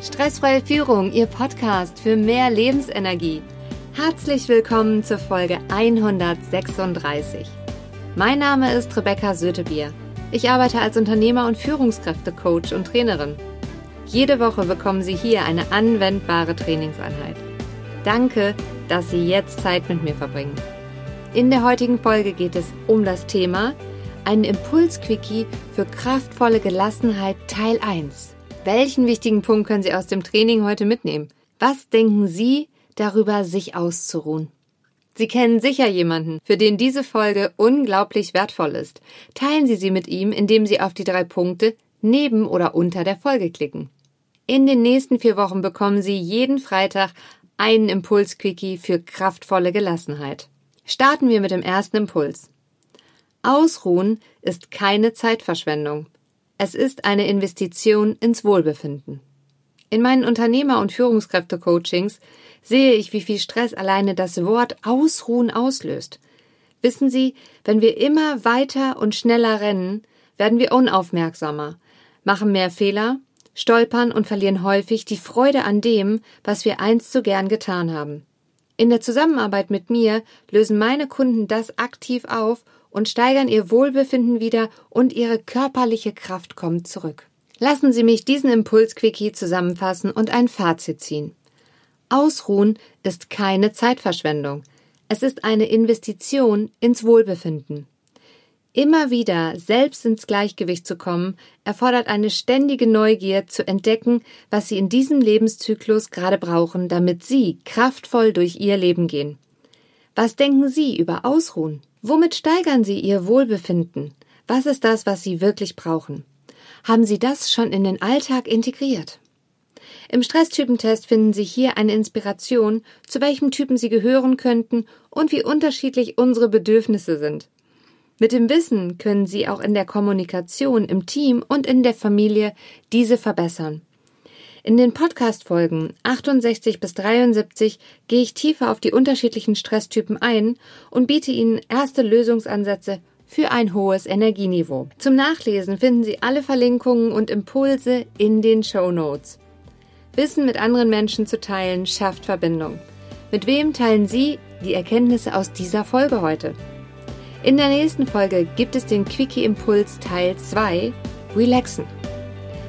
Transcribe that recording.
Stressfreie Führung, Ihr Podcast für mehr Lebensenergie. Herzlich willkommen zur Folge 136. Mein Name ist Rebecca Sötebier. Ich arbeite als Unternehmer und Führungskräftecoach und Trainerin. Jede Woche bekommen Sie hier eine anwendbare Trainingseinheit. Danke, dass Sie jetzt Zeit mit mir verbringen. In der heutigen Folge geht es um das Thema Ein Impuls-Quickie für kraftvolle Gelassenheit Teil 1. Welchen wichtigen Punkt können Sie aus dem Training heute mitnehmen? Was denken Sie darüber, sich auszuruhen? Sie kennen sicher jemanden, für den diese Folge unglaublich wertvoll ist. Teilen Sie sie mit ihm, indem Sie auf die drei Punkte neben oder unter der Folge klicken. In den nächsten vier Wochen bekommen Sie jeden Freitag einen Impuls-Quickie für kraftvolle Gelassenheit. Starten wir mit dem ersten Impuls. Ausruhen ist keine Zeitverschwendung. Es ist eine Investition ins Wohlbefinden. In meinen Unternehmer- und Führungskräfte-Coachings sehe ich, wie viel Stress alleine das Wort Ausruhen auslöst. Wissen Sie, wenn wir immer weiter und schneller rennen, werden wir unaufmerksamer, machen mehr Fehler, stolpern und verlieren häufig die Freude an dem, was wir einst so gern getan haben. In der Zusammenarbeit mit mir lösen meine Kunden das aktiv auf und steigern ihr Wohlbefinden wieder und ihre körperliche Kraft kommt zurück. Lassen Sie mich diesen Impuls-Quickie zusammenfassen und ein Fazit ziehen. Ausruhen ist keine Zeitverschwendung. Es ist eine Investition ins Wohlbefinden. Immer wieder selbst ins Gleichgewicht zu kommen, erfordert eine ständige Neugier zu entdecken, was Sie in diesem Lebenszyklus gerade brauchen, damit Sie kraftvoll durch Ihr Leben gehen. Was denken Sie über Ausruhen? Womit steigern Sie Ihr Wohlbefinden? Was ist das, was Sie wirklich brauchen? Haben Sie das schon in den Alltag integriert? Im Stresstypentest finden Sie hier eine Inspiration, zu welchem Typen Sie gehören könnten und wie unterschiedlich unsere Bedürfnisse sind. Mit dem Wissen können Sie auch in der Kommunikation im Team und in der Familie diese verbessern. In den Podcast-Folgen 68 bis 73 gehe ich tiefer auf die unterschiedlichen Stresstypen ein und biete Ihnen erste Lösungsansätze für ein hohes Energieniveau. Zum Nachlesen finden Sie alle Verlinkungen und Impulse in den Show Notes. Wissen mit anderen Menschen zu teilen schafft Verbindung. Mit wem teilen Sie die Erkenntnisse aus dieser Folge heute? In der nächsten Folge gibt es den Quickie Impuls Teil 2 Relaxen.